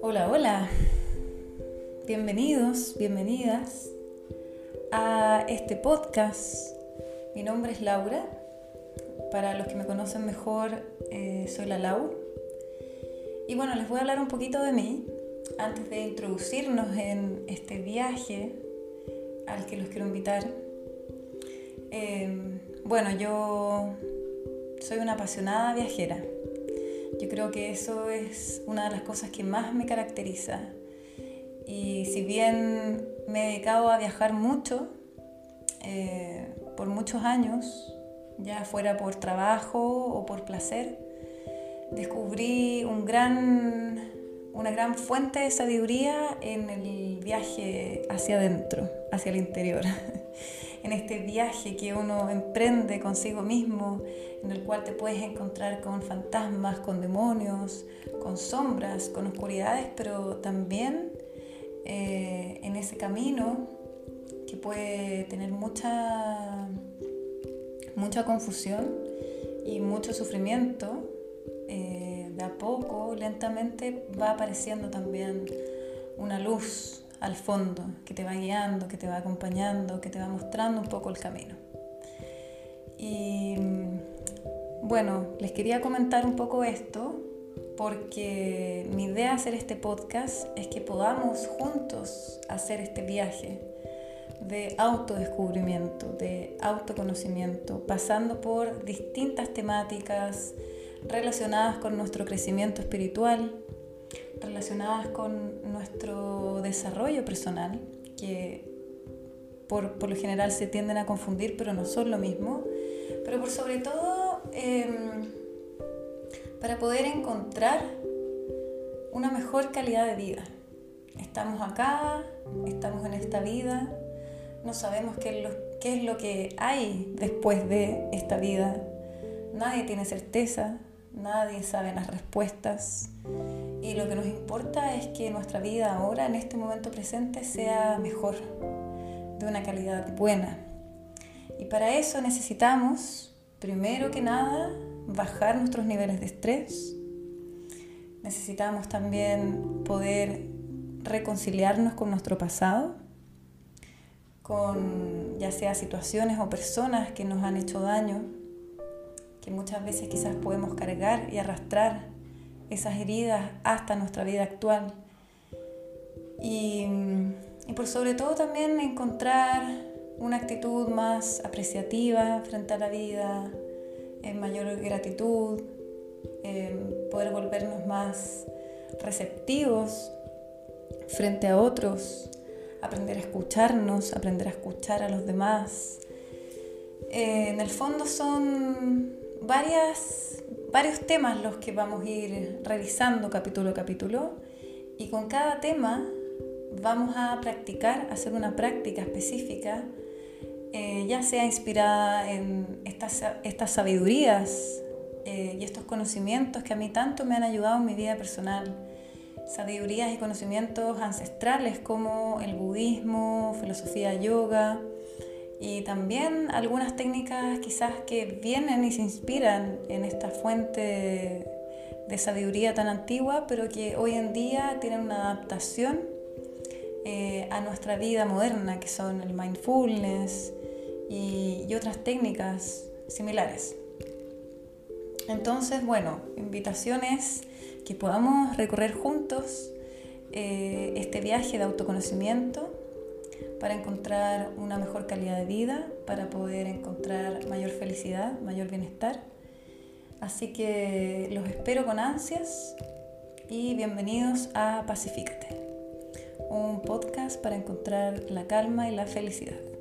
Hola, hola. Bienvenidos, bienvenidas a este podcast. Mi nombre es Laura. Para los que me conocen mejor, eh, soy la Lau. Y bueno, les voy a hablar un poquito de mí antes de introducirnos en este viaje al que los quiero invitar. Eh, bueno, yo soy una apasionada viajera. Yo creo que eso es una de las cosas que más me caracteriza. Y si bien me he dedicado a viajar mucho, eh, por muchos años, ya fuera por trabajo o por placer, descubrí una gran fuente de sabiduría en el viaje hacia adentro, hacia el interior. en este viaje que uno emprende consigo mismo, en el cual te puedes encontrar con fantasmas, con demonios, con sombras, con oscuridades, pero también eh, en ese camino que puede tener mucha, mucha confusión y mucho sufrimiento, eh, de a poco, lentamente va apareciendo también una luz al fondo, que te va guiando, que te va acompañando, que te va mostrando un poco el camino. Y bueno, les quería comentar un poco esto porque mi idea hacer este podcast es que podamos juntos hacer este viaje de autodescubrimiento, de autoconocimiento, pasando por distintas temáticas relacionadas con nuestro crecimiento espiritual, relacionadas con nuestro desarrollo personal, que por, por, lo general se tienden a confundir, pero no son lo mismo, pero por sobre todo eh, para poder encontrar una mejor calidad de vida. Estamos acá, estamos en esta vida, no sabemos qué es lo, qué es lo que hay después de esta vida, nadie tiene certeza, nadie sabe las respuestas y lo que nos importa es que nuestra vida ahora, en este momento presente, sea mejor, de una calidad buena. Y para eso necesitamos, primero que nada, bajar nuestros niveles de estrés. Necesitamos también poder reconciliarnos con nuestro pasado, con ya sea situaciones o personas que nos han hecho daño, que muchas veces quizás podemos cargar y arrastrar esas heridas hasta nuestra vida actual. Y, y por sobre todo también encontrar una actitud más apreciativa frente a la vida, en mayor gratitud, poder volvernos más receptivos frente a otros, aprender a escucharnos, aprender a escuchar a los demás. Eh, en el fondo son varias, varios temas los que vamos a ir revisando capítulo a capítulo y con cada tema vamos a practicar, hacer una práctica específica eh, ya sea inspirada en estas, estas sabidurías eh, y estos conocimientos que a mí tanto me han ayudado en mi vida personal, sabidurías y conocimientos ancestrales como el budismo, filosofía yoga y también algunas técnicas quizás que vienen y se inspiran en esta fuente de sabiduría tan antigua, pero que hoy en día tienen una adaptación eh, a nuestra vida moderna, que son el mindfulness, y, otras técnicas similares. Entonces, bueno, invitaciones que podamos recorrer juntos eh, este viaje de autoconocimiento para encontrar una mejor calidad de vida, para poder encontrar mayor felicidad, mayor bienestar. Así que los espero con ansias y bienvenidos a Pacifícate, un podcast para encontrar la calma y la felicidad.